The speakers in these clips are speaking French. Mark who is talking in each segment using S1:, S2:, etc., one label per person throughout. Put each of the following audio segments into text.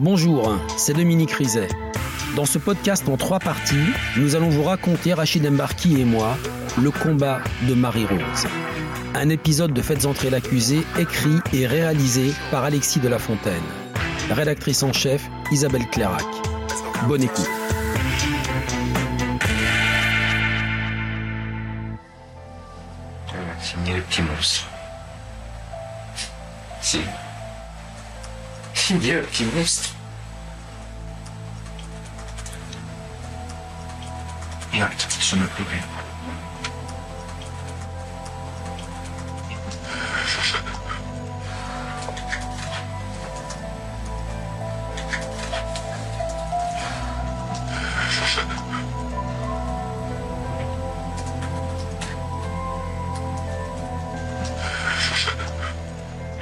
S1: Bonjour, c'est Dominique Rizet. Dans ce podcast en trois parties, nous allons vous raconter, Rachid Embarki et moi, le combat de Marie-Rose. Un épisode de Faites entrer l'accusé écrit et réalisé par Alexis de la Fontaine. Rédactrice en chef, Isabelle Clairac. Bonne écoute.
S2: Signé le petit monstre. Si. Signé le petit monstre. Acte, je ne peux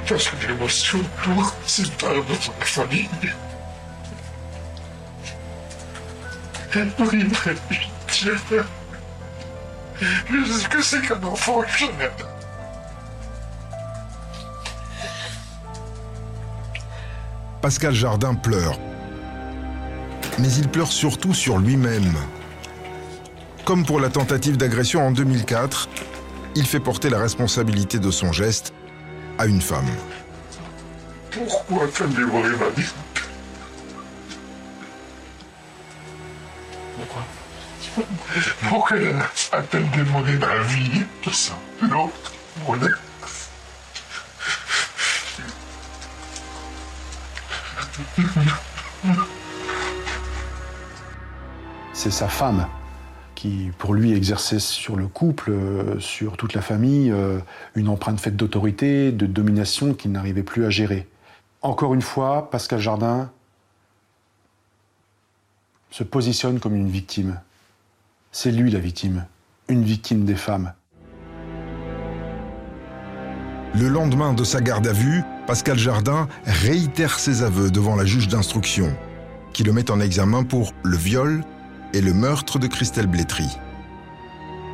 S2: Parce que l'émotion lourde, c'est pas notre famille. Elle brimerait pitié. Je sais que c'est qu'un enfant que j'aime.
S3: Pascal Jardin pleure. Mais il pleure surtout sur lui-même. Comme pour la tentative d'agression en 2004, il fait porter la responsabilité de son geste à une femme.
S2: Pourquoi t'as dévoré ma vie Pourquoi Pourquoi a-t-elle dévoré ma vie de ça L'autre, mon ex.
S4: C'est sa femme qui, pour lui, exerçait sur le couple, euh, sur toute la famille, euh, une empreinte faite d'autorité, de domination qu'il n'arrivait plus à gérer. Encore une fois, Pascal Jardin se positionne comme une victime. C'est lui la victime, une victime des femmes.
S3: Le lendemain de sa garde à vue, Pascal Jardin réitère ses aveux devant la juge d'instruction, qui le met en examen pour le viol et le meurtre de Christelle Blétry.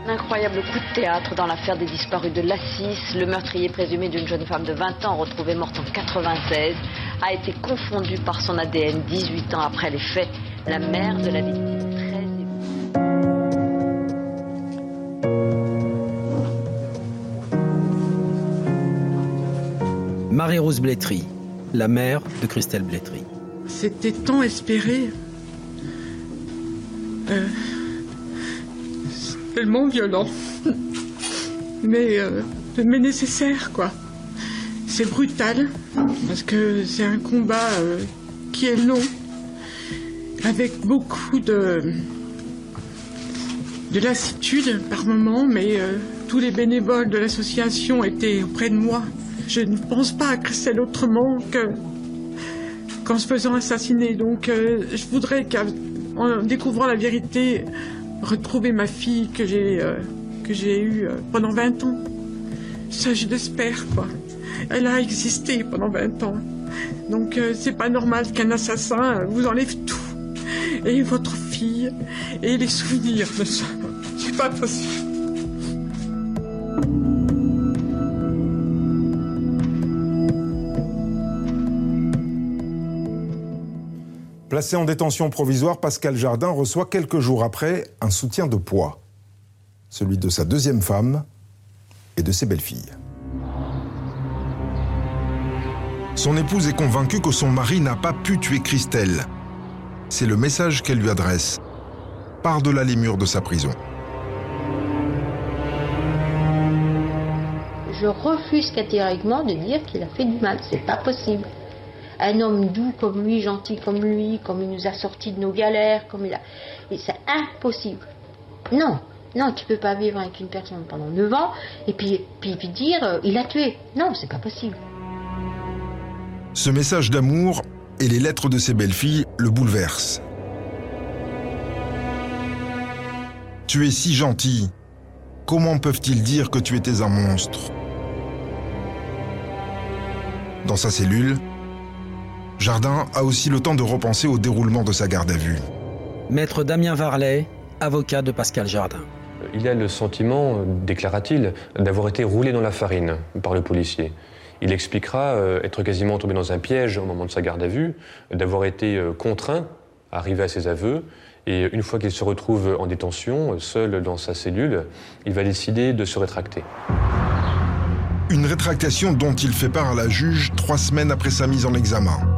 S5: Un incroyable coup de théâtre dans l'affaire des disparus de Lassis. Le meurtrier présumé d'une jeune femme de 20 ans retrouvée morte en 96 a été confondu par son ADN 18 ans après les faits. La mère de la victime.
S1: Marie-Rose Blétry, la mère de Christelle Blétry.
S6: C'était tant espéré. C'est tellement violent. mais, euh, mais nécessaire, quoi. C'est brutal, parce que c'est un combat euh, qui est long, avec beaucoup de, de lassitude par moment, mais euh, tous les bénévoles de l'association étaient auprès de moi. Je ne pense pas à Christelle autrement que qu'en se faisant assassiner. Donc je voudrais qu'en découvrant la vérité, retrouver ma fille que j'ai euh, eue euh, pendant 20 ans. Ça, je l'espère, quoi. Elle a existé pendant 20 ans. Donc euh, c'est pas normal qu'un assassin euh, vous enlève tout. Et votre fille, et les souvenirs de ça. C'est pas possible.
S3: Placé en détention provisoire, Pascal Jardin reçoit quelques jours après un soutien de poids, celui de sa deuxième femme et de ses belles-filles. Son épouse est convaincue que son mari n'a pas pu tuer Christelle. C'est le message qu'elle lui adresse, par-delà les murs de sa prison.
S7: Je refuse catégoriquement de dire qu'il a fait du mal. C'est pas possible. Un homme doux comme lui, gentil comme lui, comme il nous a sortis de nos galères, comme il a. et C'est impossible. Non, non, tu peux pas vivre avec une personne pendant 9 ans et puis, puis, puis dire euh, il a tué. Non, c'est pas possible.
S3: Ce message d'amour et les lettres de ses belles-filles le bouleversent. Tu es si gentil. Comment peuvent-ils dire que tu étais un monstre? Dans sa cellule, Jardin a aussi le temps de repenser au déroulement de sa garde à vue.
S1: Maître Damien Varlet, avocat de Pascal Jardin.
S8: Il a le sentiment, déclara-t-il, d'avoir été roulé dans la farine par le policier. Il expliquera euh, être quasiment tombé dans un piège au moment de sa garde à vue, d'avoir été euh, contraint à arriver à ses aveux. Et une fois qu'il se retrouve en détention, seul dans sa cellule, il va décider de se rétracter.
S3: Une rétractation dont il fait part à la juge trois semaines après sa mise en examen.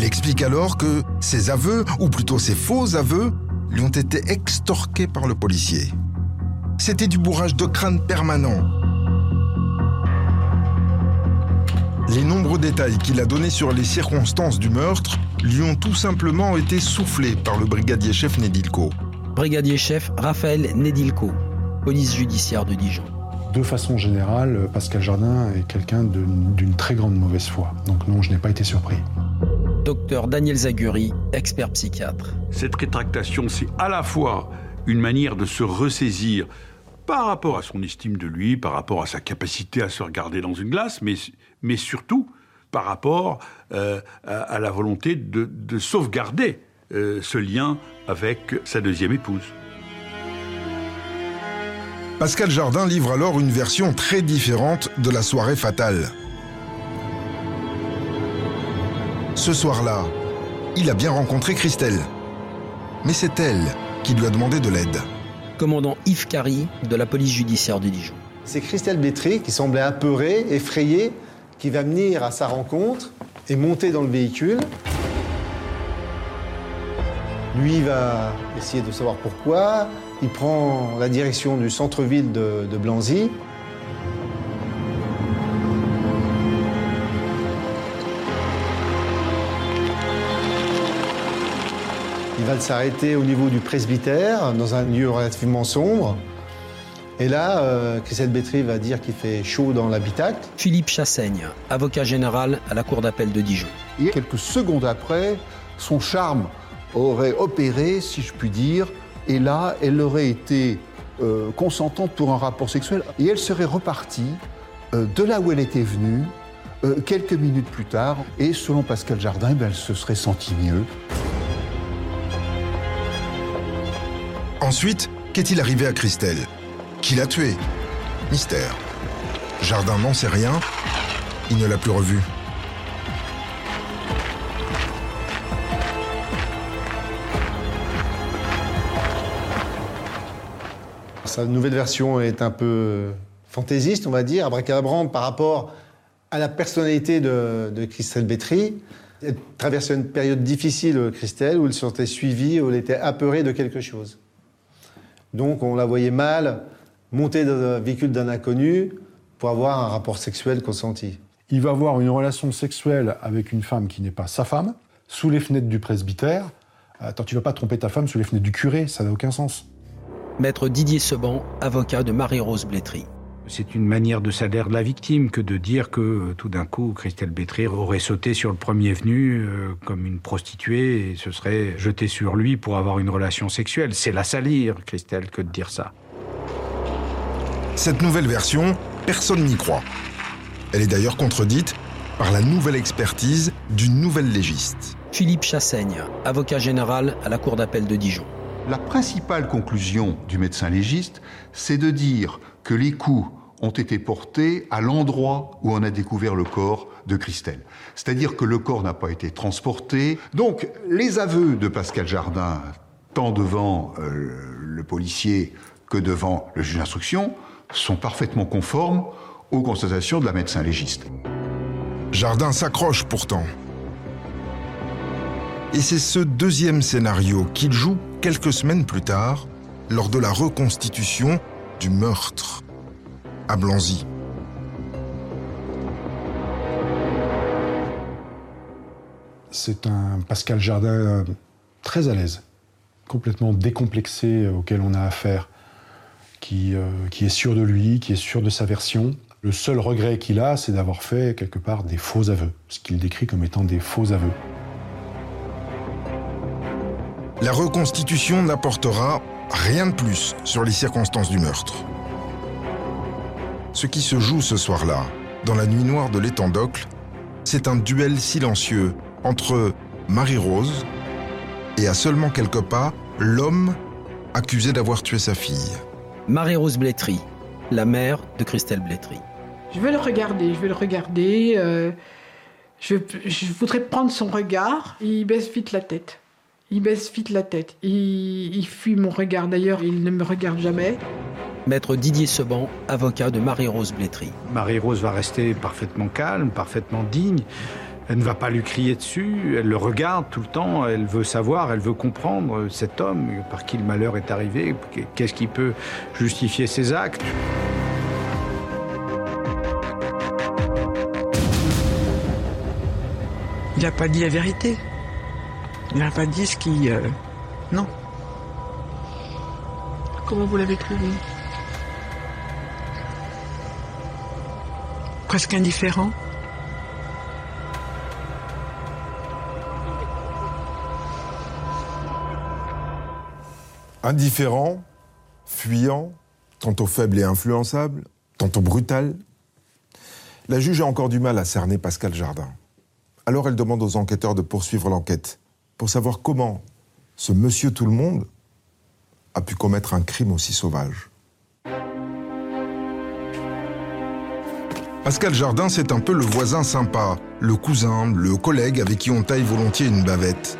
S3: Il explique alors que ses aveux, ou plutôt ses faux aveux, lui ont été extorqués par le policier. C'était du bourrage de crâne permanent. Les nombreux détails qu'il a donnés sur les circonstances du meurtre lui ont tout simplement été soufflés par le brigadier chef Nedilko.
S1: Brigadier chef Raphaël Nedilko, police judiciaire de Dijon.
S4: De façon générale, Pascal Jardin est quelqu'un d'une très grande mauvaise foi. Donc non, je n'ai pas été surpris.
S1: Docteur Daniel Zaguri, expert psychiatre.
S9: Cette rétractation, c'est à la fois une manière de se ressaisir par rapport à son estime de lui, par rapport à sa capacité à se regarder dans une glace, mais, mais surtout par rapport euh, à, la volonté de, sauvegarder euh, ce lien avec sa deuxième épouse.
S3: Pascal Jardin livre alors une version très différente de la soirée fatale. Ce soir-là, il a bien rencontré Christelle. Mais c'est elle qui lui a demandé de l'aide
S1: commandant Yves Carry de la police judiciaire de Dijon.
S10: C'est Christelle Bétry qui semblait apeurée, effrayée, qui va venir à sa rencontre et monter dans le véhicule. Lui va essayer de savoir pourquoi. Il prend la direction du centre-ville de, de Blanzy. Va s'arrêter au niveau du presbytère, dans un lieu relativement sombre. Et là, euh, Christelle Bétry va dire qu'il fait chaud dans l'habitacle.
S1: Philippe Chassaigne, avocat général à la Cour d'appel de Dijon.
S11: Et quelques secondes après, son charme aurait opéré, si je puis dire, et là, elle aurait été euh, consentante pour un rapport sexuel. Et elle serait repartie euh, de là où elle était venue, quelques minutes plus tard, et selon Pascal Jardin, ben, elle se serait sentie mieux.
S3: Ensuite, qu'est-il arrivé à Christelle? Qui l'a tué Mystère. Jardin n'en sait rien. Il ne l'a plus revue.
S10: Sa nouvelle version est un peu fantaisiste, on va dire, abracadabrante par rapport à la personnalité de, Christelle Bétry. Elle traversait une période difficile, Christelle, où elle se sentait suivie, où elle était apeurée de quelque chose. Donc on la voyait mal monter dans un véhicule d'un inconnu pour avoir un rapport sexuel consenti.
S4: Il va avoir une relation sexuelle avec une femme qui n'est pas sa femme, sous les fenêtres du presbytère. Attends, tu vas pas tromper ta femme sous les fenêtres du curé, ça n'a aucun sens.
S1: Maître Didier Seban, avocat de Marie-Rose Blétry.
S12: C'est une manière de s'adhérer de la victime que de dire que euh, tout d'un coup, Christelle Bétry aurait sauté sur le premier venu euh, comme une prostituée et se serait jetée sur lui pour avoir une relation sexuelle. C'est la salir, Christelle, que de dire ça.
S3: Cette nouvelle version, personne n'y croit. Elle est d'ailleurs contredite par la nouvelle expertise d'une nouvelle légiste.
S1: Philippe Chassaigne, avocat général à la Cour d'appel de Dijon.
S11: La principale conclusion du médecin légiste, c'est de dire que les coups ont été portés à l'endroit où on a découvert le corps de Christelle. C'est-à-dire que le corps n'a pas été transporté. Donc, les aveux de Pascal Jardin, tant devant euh, le policier que devant le juge d'instruction, sont parfaitement conformes aux constatations de la médecin légiste.
S3: Jardin s'accroche pourtant. Et c'est ce deuxième scénario qu'il joue quelques semaines plus tard, lors de la reconstitution du meurtre à Blanzy.
S4: C'est un Pascal Jardin euh, très à l'aise, complètement décomplexé euh, auquel on a affaire, qui, euh, qui est sûr de lui, qui est sûr de sa version. Le seul regret qu'il a, c'est d'avoir fait quelque part des faux aveux, ce qu'il décrit comme étant des faux aveux.
S3: La reconstitution n'apportera rien de plus sur les circonstances du meurtre. Ce qui se joue ce soir-là, dans la nuit noire de l'étang d'Ocle, c'est un duel silencieux entre Marie-Rose et à seulement quelques pas, l'homme accusé d'avoir tué sa fille.
S1: Marie-Rose Blétry, la mère de Christelle Blétry.
S6: Je vais le regarder, je vais le regarder. euh, je, je voudrais prendre son regard. Il baisse vite la tête. Il baisse vite la tête. Il, il fuit mon regard. D'ailleurs, il ne me regarde jamais.
S1: Maître Didier Seban, avocat de Marie-Rose Blétry.
S12: Marie-Rose va rester parfaitement calme, parfaitement digne. Elle ne va pas lui crier dessus, elle le regarde tout le temps, elle veut savoir, elle veut comprendre cet homme, par qui le malheur est arrivé, qu'est-ce qui peut justifier ses actes.
S13: Il n'a pas dit la vérité. Il n'a pas dit ce qui... euh, Non. Comment vous l'avez trouvé? Presque indifférent.
S3: Indifférent, fuyant, tantôt faible et influençable, tantôt brutal. La juge a encore du mal à cerner Pascal Jardin. Alors elle demande aux enquêteurs de poursuivre l'enquête pour savoir comment ce monsieur tout le monde a pu commettre un crime aussi sauvage. Pascal Jardin, c'est un peu le voisin sympa, le cousin, le collègue avec qui on taille volontiers une bavette.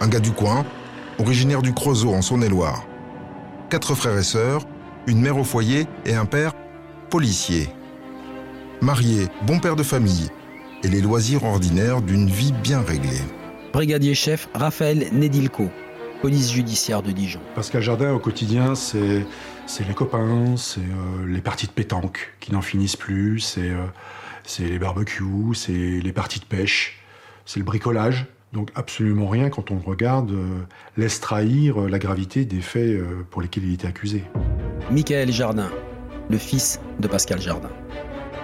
S3: Un gars du coin, originaire du Creusot en Saône-et-Loire. Quatre frères et sœurs, une mère au foyer et un père policier. Marié, bon père de famille et les loisirs ordinaires d'une vie bien réglée.
S1: Brigadier chef Raphaël Nedilko, police judiciaire de Dijon.
S4: Pascal Jardin, au quotidien, c'est c'est les copains, c'est euh, les parties de pétanque qui n'en finissent plus, c'est euh, c'est les barbecues, c'est les parties de pêche, c'est le bricolage. Donc absolument rien, quand on le regarde, euh, laisse trahir euh, la gravité des faits euh, pour lesquels il était accusé.
S1: Michael Jardin, le fils de Pascal Jardin.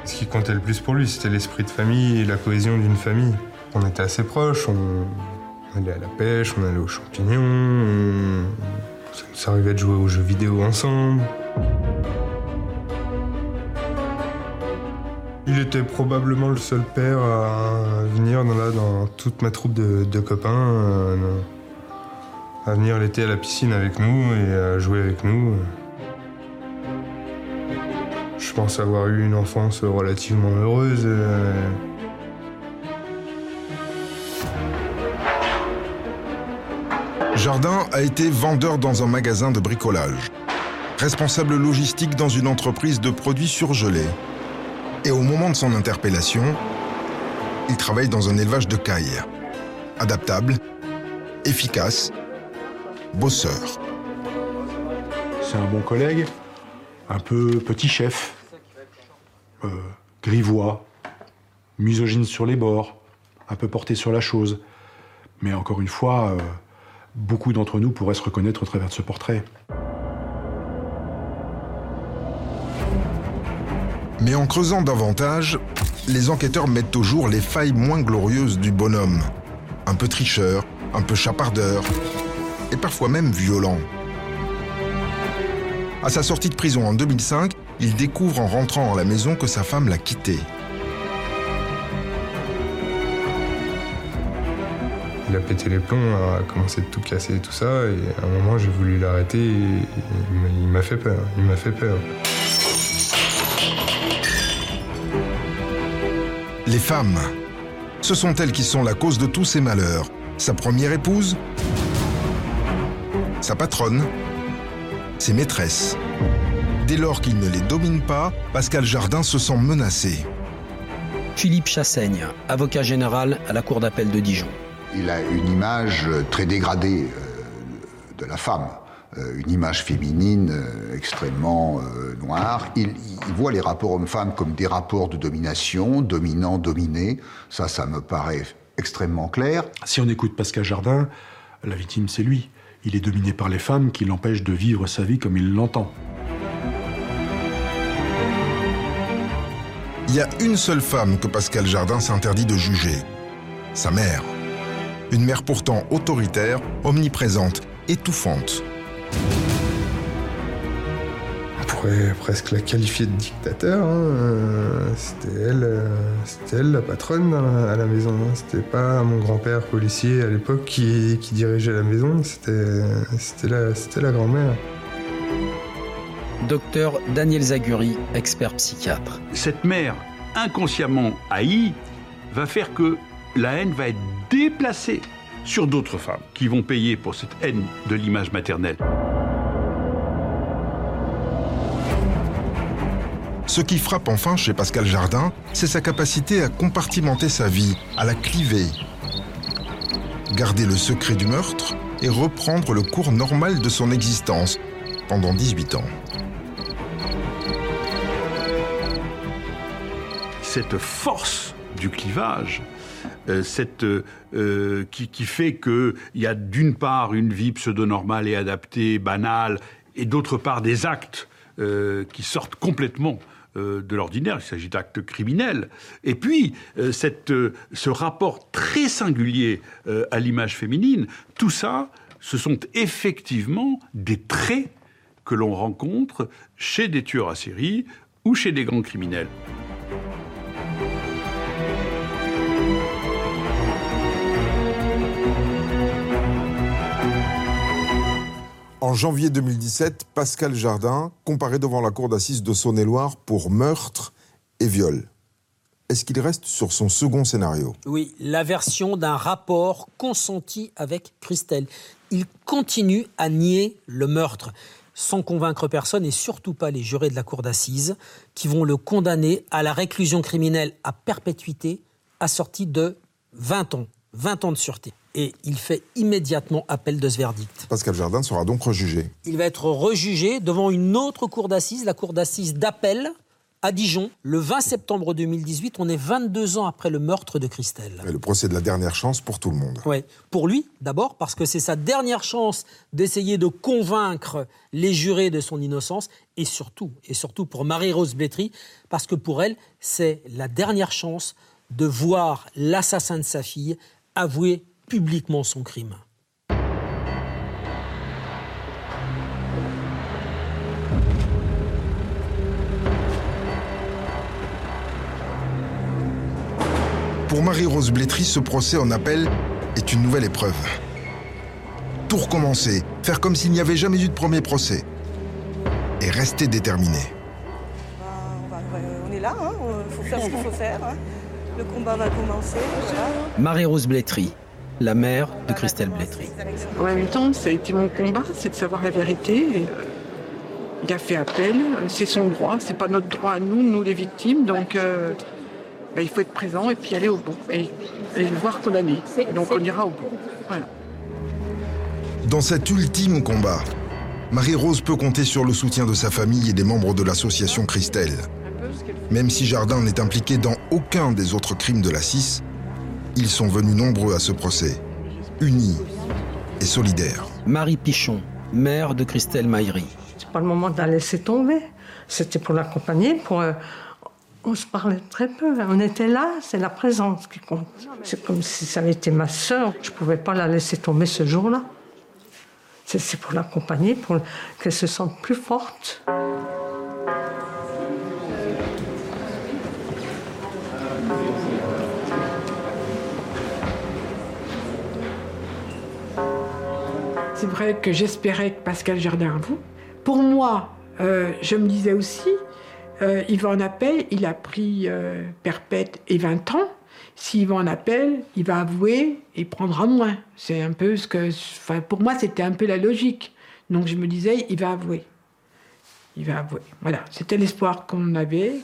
S14: Ce qui comptait le plus pour lui, c'était l'esprit de famille et la cohésion d'une famille. On était assez proches, on allait à la pêche, on allait aux champignons, on... ça nous arrivait de jouer aux jeux vidéo ensemble. Il était probablement le seul père à venir dans, dans toute ma troupe de, de copains, euh, à venir l'été à la piscine avec nous et à jouer avec nous. Je pense avoir eu une enfance relativement heureuse. euh.
S3: Jardin a été vendeur dans un magasin de bricolage, responsable logistique dans une entreprise de produits surgelés. Et au moment de son interpellation, il travaille dans un élevage de cailles. Adaptable, efficace, bosseur.
S4: C'est un bon collègue, un peu petit chef, euh, grivois, misogyne sur les bords, un peu porté sur la chose. Mais encore une fois, euh, beaucoup d'entre nous pourraient se reconnaître au travers de ce portrait.
S3: Mais en creusant davantage, les enquêteurs mettent au jour les failles moins glorieuses du bonhomme. Un peu tricheur, un peu chapardeur, et parfois même violent. À sa sortie de prison en 2005, il découvre en rentrant à la maison que sa femme l'a quitté.
S14: Il a pété les plombs, a commencé de tout casser et tout ça, et à un moment j'ai voulu l'arrêter et il m'a- il m'a fait peur, il m'a fait peur.
S3: Les femmes. Ce sont elles qui sont la cause de tous ses malheurs. Sa première épouse, sa patronne, ses maîtresses. Dès lors qu'il ne les domine pas, Pascal Jardin se sent menacé.
S1: Philippe Chassaigne, avocat général à la Cour d'appel de Dijon.
S11: Il a une image euh, très dégradée euh, de la femme, euh, une image féminine euh, extrêmement euh, noire. Il, il voit les rapports hommes-femmes comme des rapports de domination, dominant-dominé. Ça, ça me paraît extrêmement clair.
S4: Si on écoute Pascal Jardin, la victime c'est lui. Il est dominé par les femmes qui l'empêchent de vivre sa vie comme il l'entend.
S3: Il y a une seule femme que Pascal Jardin s'interdit de juger. Sa mère. Une mère pourtant autoritaire, omniprésente, étouffante.
S14: On pourrait presque la qualifier de dictateur. hein, euh, C'était elle, euh, c'était elle la patronne la- à la maison. hein. C'était pas mon grand-père policier à l'époque qui, qui dirigeait la maison. C'était, c'était la, c'était la grand-mère.
S1: Docteur Daniel Zaguri, expert psychiatre.
S9: Cette mère inconsciemment haïe va faire que la haine va être déplacée sur d'autres femmes qui vont payer pour cette haine de l'image maternelle.
S3: Ce qui frappe enfin chez Pascal Jardin, c'est sa capacité à compartimenter sa vie, à la cliver. Garder le secret du meurtre et reprendre le cours normal de son existence pendant 18 ans.
S9: Cette force du clivage, cette, euh, qui, qui, fait qu'il y a d'une part une vie pseudo-normale et adaptée, banale, et d'autre part des actes euh, qui sortent complètement euh, de l'ordinaire, il s'agit d'actes criminels. Et puis, euh, cette, ce rapport très singulier à l'image féminine, tout ça, ce sont effectivement des traits que l'on rencontre chez des tueurs à série ou chez des grands criminels.
S3: En janvier 2017, Pascal Jardin comparaît devant la cour d'assises de Saône-et-Loire pour meurtre et viol. Est-ce qu'il reste sur son second scénario?
S1: Oui, la version d'un rapport consenti avec Christelle. Il continue à nier le meurtre, sans convaincre personne et surtout pas les jurés de la cour d'assises, qui vont le condamner à la réclusion criminelle à perpétuité, assortie de 20 ans, 20 ans de sûreté et il fait immédiatement appel de ce verdict.
S3: Pascal Jardin sera donc rejugé.
S1: Il va être rejugé devant une autre cour d'assises, la cour d'assises d'appel à Dijon, le 20 septembre 2018. On est 22 ans après le meurtre de Christelle.
S3: Et le procès de la dernière chance pour tout le monde.
S1: Oui, pour lui d'abord, parce que c'est sa dernière chance d'essayer de convaincre les jurés de son innocence, et surtout, et surtout pour Marie-Rose Blétry, parce que pour elle, c'est la dernière chance de voir l'assassin de sa fille avouer publiquement son crime.
S3: Pour Marie-Rose Blétry, ce procès en appel est une nouvelle épreuve. Tout recommencer, faire comme s'il n'y avait jamais eu de premier procès. Et rester déterminé.
S15: on est là, il hein, faut faire ce qu'il faut faire. Hein. Le combat va commencer.
S1: Marie-Rose Blétry, la mère de Christelle Blétry.
S13: En même temps, ça a été mon combat, c'est de savoir la vérité. il a fait appel, c'est son droit, c'est pas notre droit à nous, nous les victimes, donc euh, ben, il faut être présent et puis aller au bout et, et voir qu'on a mis. Donc on ira au bout. Voilà.
S3: Dans cet ultime combat, Marie-Rose peut compter sur le soutien de sa famille et des membres de l'association Christelle. Même si Jardin n'est impliqué dans aucun des autres crimes de la CIS, ils sont venus nombreux à ce procès, unis et solidaires.
S1: Marie Pichon, mère de Christelle Maillery.
S16: C'est pas le moment de la laisser tomber. C'était pour l'accompagner, pour. Euh, on se parlait très peu. On était là, c'est la présence qui compte. C'est comme si ça avait été ma sœur. Je pouvais pas la laisser tomber ce jour-là. C'est pour l'accompagner, pour qu'elle se sente plus forte.
S13: C'est vrai que j'espérais que Pascal Jardin vous. Pour moi, euh, je me disais aussi, euh, il va en appel, il a pris euh, perpète et 20 ans. S'il va en appel, il va avouer et prendra moins. C'est un peu ce que. Enfin, pour moi, c'était un peu la logique. Donc je me disais, il va avouer. Il va avouer. Voilà, c'était l'espoir qu'on avait.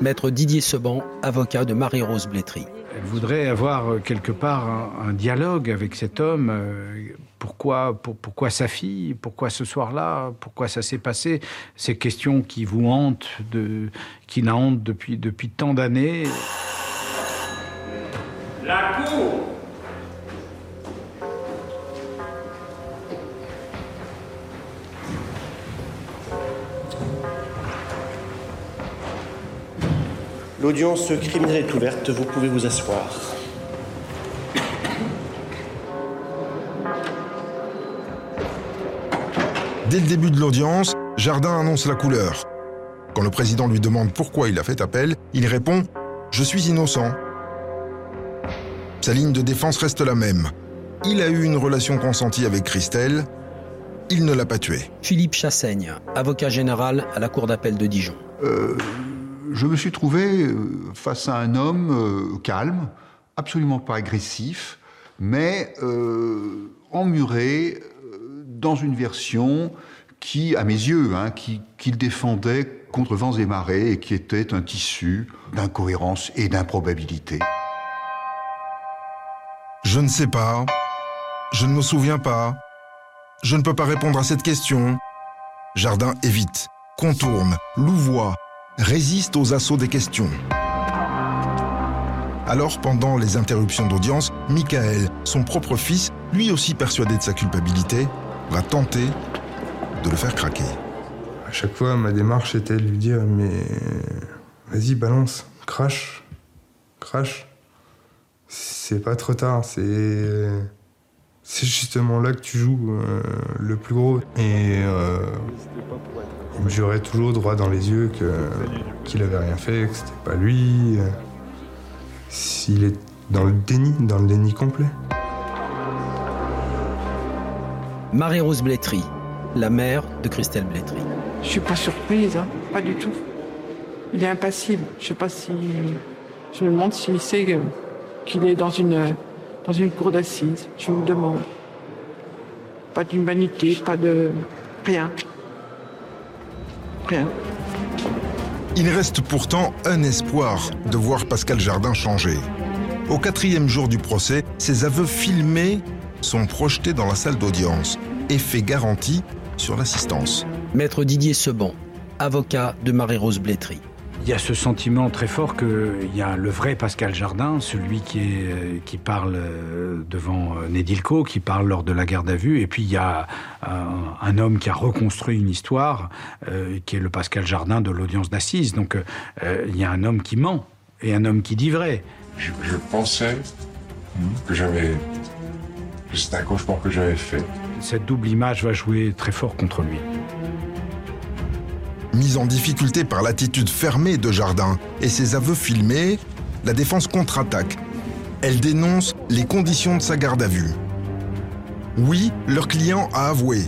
S1: Maître Didier Seban, avocat de Marie-Rose Blétry.
S12: Elle voudrait avoir euh, quelque part un, dialogue avec cet homme. Euh, pourquoi, pourquoi sa fille Pourquoi ce soir-là Pourquoi ça s'est passé Ces questions qui vous hantent, de, qui la hantent depuis, depuis tant d'années.
S17: L'audience criminelle est ouverte, vous pouvez vous asseoir.
S3: Dès le début de l'audience, Jardin annonce la couleur. Quand le président lui demande pourquoi il a fait appel, il répond ⁇ Je suis innocent ⁇ Sa ligne de défense reste la même. Il a eu une relation consentie avec Christelle, il ne l'a pas tué.
S1: Philippe Chassaigne, avocat général à la Cour d'appel de Dijon.
S11: Euh, je me suis trouvé euh, face à un homme euh, calme, absolument pas agressif, mais euh, emmuré euh, dans une version qui, à mes yeux, hein, qui- qu'il défendait contre vents et marées et qui était un tissu d'incohérence et d'improbabilité.
S3: Je ne sais pas. Je ne me souviens pas. Je ne peux pas répondre à cette question. Jardin évite, contourne, louvoie, résiste aux assauts des questions. Alors, pendant les interruptions d'audience, Michael, son propre fils, lui aussi persuadé de sa culpabilité, va tenter de le faire craquer.
S14: À chaque fois, ma démarche était de lui dire Mais vas-y, balance, crache, crache. C'est pas trop tard, c'est. C'est justement là que tu joues euh, le plus gros. Et euh, il me jurait toujours droit dans les yeux que qu'il avait rien fait, que c'était pas lui. euh, S'il est dans le déni, dans le déni complet.
S1: Marie-Rose Blétry, la mère de Christelle Blétry.
S13: Je suis pas surprise, hein, pas du tout. Il est impassible. Je sais pas si. Je me demande s'il sait qu'il est dans une, dans une cour d'assises. Je me demande. Pas d'humanité, pas de. Rien. Rien.
S3: Il reste pourtant un espoir de voir Pascal Jardin changer. Au quatrième jour du procès, ses aveux filmés sont projetés dans la salle d'audience. Effet garanti sur l'assistance.
S1: Maître Didier Seban, avocat de Marie-Rose Blétry.
S12: Il y a ce sentiment très fort qu'il y a le vrai Pascal Jardin, celui qui, est, euh, qui parle euh, devant euh, Nedilco, qui parle lors de la garde à vue, et puis il y a un homme qui a reconstruit une histoire, euh, qui est le Pascal Jardin de l'audience d'assises. Donc euh, il y a un homme qui ment et un homme qui dit vrai.
S2: Je, je pensais que j'avais. c'était un cauchemar que j'avais fait.
S12: Cette double image va jouer très fort contre lui.
S3: Mise en difficulté par l'attitude fermée de Jardin et ses aveux filmés, la défense contre-attaque. Elle dénonce les conditions de sa garde à vue. Oui, leur client a avoué,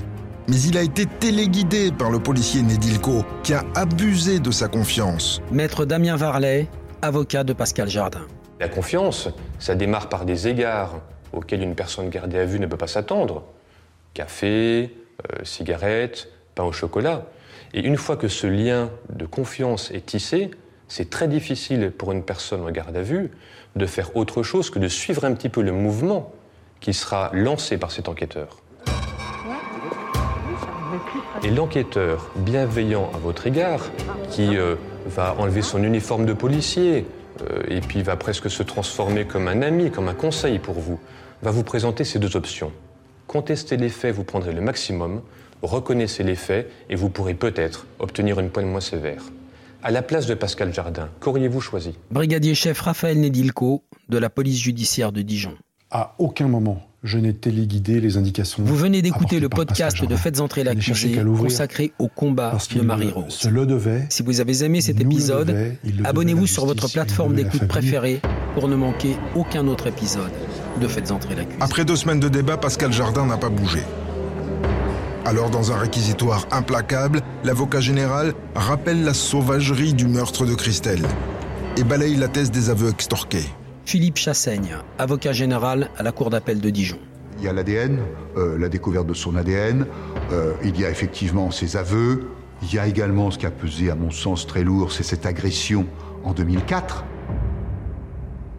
S3: mais il a été téléguidé par le policier Nedilco qui a abusé de sa confiance.
S1: Maître Damien Varlet, avocat de Pascal Jardin.
S8: La confiance, ça démarre par des égards auxquels une personne gardée à vue ne peut pas s'attendre. Café, euh, cigarettes, pain au chocolat. Et une fois que ce lien de confiance est tissé, c'est très difficile pour une personne en garde à vue de faire autre chose que de suivre un petit peu le mouvement qui sera lancé par cet enquêteur. Et l'enquêteur bienveillant à votre égard, qui euh, va enlever son uniforme de policier, euh, et puis va presque se transformer comme un ami, comme un conseil pour vous, va vous présenter ces deux options. Contester les faits, vous prendrez le maximum, reconnaissez les faits, et vous pourrez peut-être obtenir une peine moins sévère. À la place de Pascal Jardin, qu'auriez-vous choisi?
S1: Brigadier chef Raphaël Nedilco de la police judiciaire de Dijon.
S4: À aucun moment, je n'ai téléguidé les indications.
S1: Vous venez d'écouter le podcast de. Faites entrer l'accusé consacré au combat
S4: parce
S1: de Marie-Rose.
S4: se le devait.
S1: Si vous avez aimé cet épisode, abonnez-vous sur votre plateforme d'écoute préférée pour ne manquer aucun autre épisode de Faites entrer l'accusé.
S3: Après deux semaines de débat, Pascal Jardin n'a pas bougé. Alors, dans un réquisitoire implacable, l'avocat général rappelle la sauvagerie du meurtre de Christelle et balaye la thèse des aveux extorqués.
S1: Philippe Chassaigne, avocat général à la Cour d'appel de Dijon.
S11: Il y a l'ADN, euh, la découverte de son ADN, euh, il y a effectivement ses aveux, il y a également ce qui a pesé à mon sens très lourd, c'est cette agression en 2004.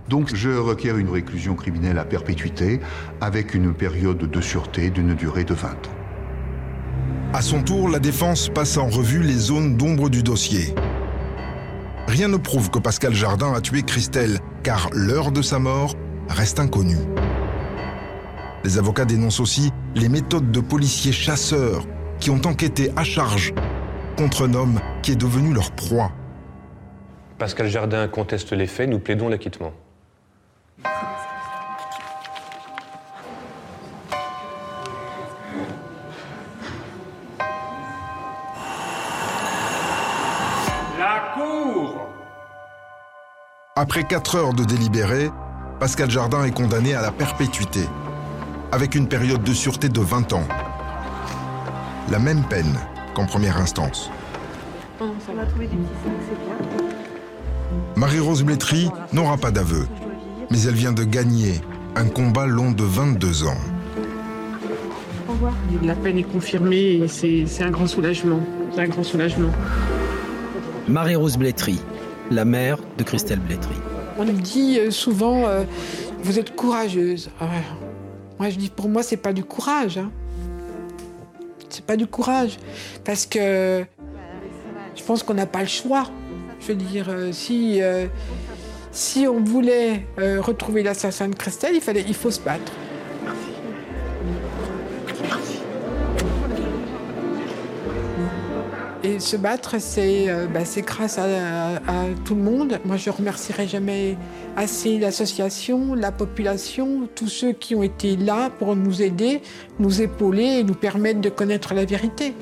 S11: Donc je requiers une réclusion criminelle à perpétuité avec une période de sûreté d'une durée de 20 ans.
S3: À son tour, la défense passe en revue les zones d'ombre du dossier. Rien ne prouve que Pascal Jardin a tué Christelle, car l'heure de sa mort reste inconnue. Les avocats dénoncent aussi les méthodes de policiers chasseurs qui ont enquêté à charge contre un homme qui est devenu leur proie.
S8: Pascal Jardin conteste les faits, nous plaidons l'acquittement.
S3: Après 4 heures de délibéré, Pascal Jardin est condamné à la perpétuité, avec une période de sûreté de 20 ans. la même peine qu'en première instance.
S13: On va trouver des petits sacs, c'est bien.
S3: Marie-Rose Blétry n'aura pas d'aveu, mais elle vient de gagner un combat long de 22 ans.
S13: Au revoir. La peine est confirmée et c'est c'est un grand soulagement. C'est un grand soulagement.
S1: Marie-Rose Blétry, la mère de Christelle Blétry.
S13: On me dit euh, souvent, euh, vous êtes courageuse. Ah. Moi, je dis, pour moi, c'est pas du courage. Hein. C'est pas du courage. Parce que je pense qu'on n'a pas le choix. Je veux dire, euh, si, si on voulait retrouver l'assassin de Christelle, il, fallait, il faut se battre. Se battre, c'est euh, bah, grâce à tout le monde. Moi, je remercierai jamais assez l'association, la population, tous ceux qui ont été là pour nous aider, nous épauler et nous permettre de connaître la vérité.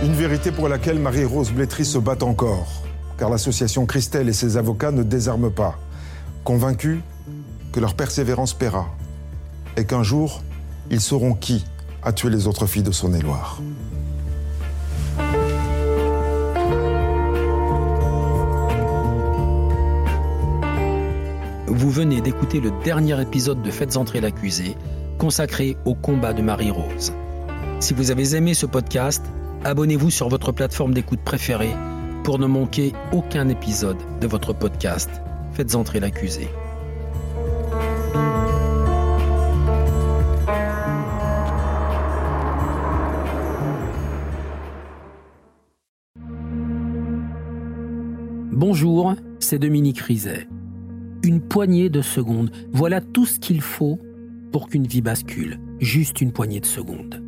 S3: Une vérité pour laquelle Marie-Rose Blétry se bat encore, car l'association Christelle et ses avocats ne désarment pas, convaincus que leur persévérance paiera, et qu'un jour, ils sauront qui a tué les autres filles de Saône-et-Loire.
S1: Vous venez d'écouter le dernier épisode de Faites entrer l'accusé, consacré au combat de Marie-Rose. Si vous avez aimé ce podcast, abonnez-vous sur votre plateforme d'écoute préférée pour ne manquer aucun épisode de votre podcast Faites entrer l'accusé. Bonjour, c'est Dominique Rizet. Une poignée de secondes, voilà tout ce qu'il faut pour qu'une vie bascule. Juste une poignée de secondes.